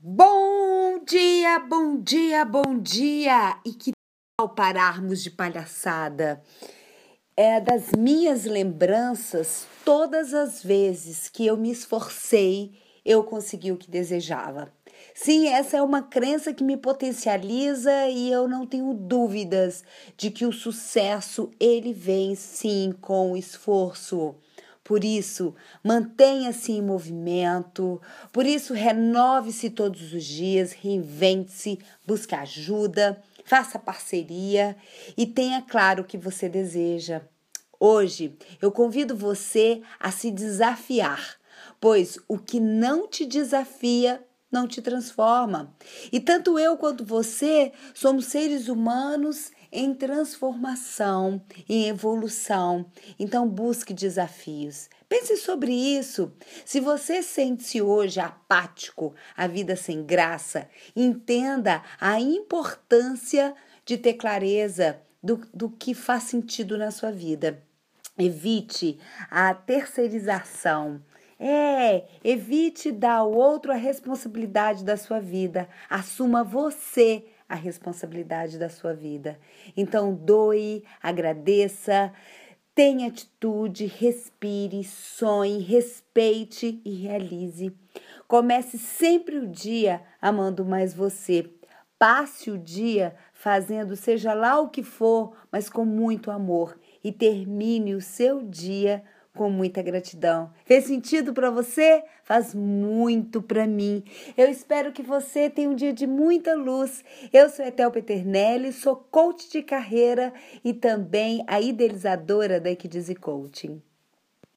Bom dia, bom dia, bom dia! E que tal pararmos de palhaçada? É das minhas lembranças, todas as vezes que eu me esforcei, eu consegui o que desejava. Sim, essa é uma crença que me potencializa e eu não tenho dúvidas de que o sucesso ele vem sim com esforço. Por isso, mantenha-se em movimento, por isso, renove-se todos os dias, reinvente-se, busque ajuda, faça parceria e tenha claro o que você deseja. Hoje, eu convido você a se desafiar, pois o que não te desafia não te transforma. E tanto eu quanto você somos seres humanos em transformação, em evolução. Então busque desafios. Pense sobre isso. Se você sente-se hoje apático, a vida sem graça, entenda a importância de ter clareza do, do que faz sentido na sua vida. Evite a terceirização. É, evite dar ao outro a responsabilidade da sua vida. Assuma você a responsabilidade da sua vida. Então, doe, agradeça, tenha atitude, respire, sonhe, respeite e realize. Comece sempre o dia amando mais você. Passe o dia fazendo seja lá o que for, mas com muito amor. E termine o seu dia com muita gratidão. Fez sentido para você? Faz muito para mim. Eu espero que você tenha um dia de muita luz. Eu sou Etel Peternelli, sou coach de carreira e também a idealizadora da Equidize Coaching.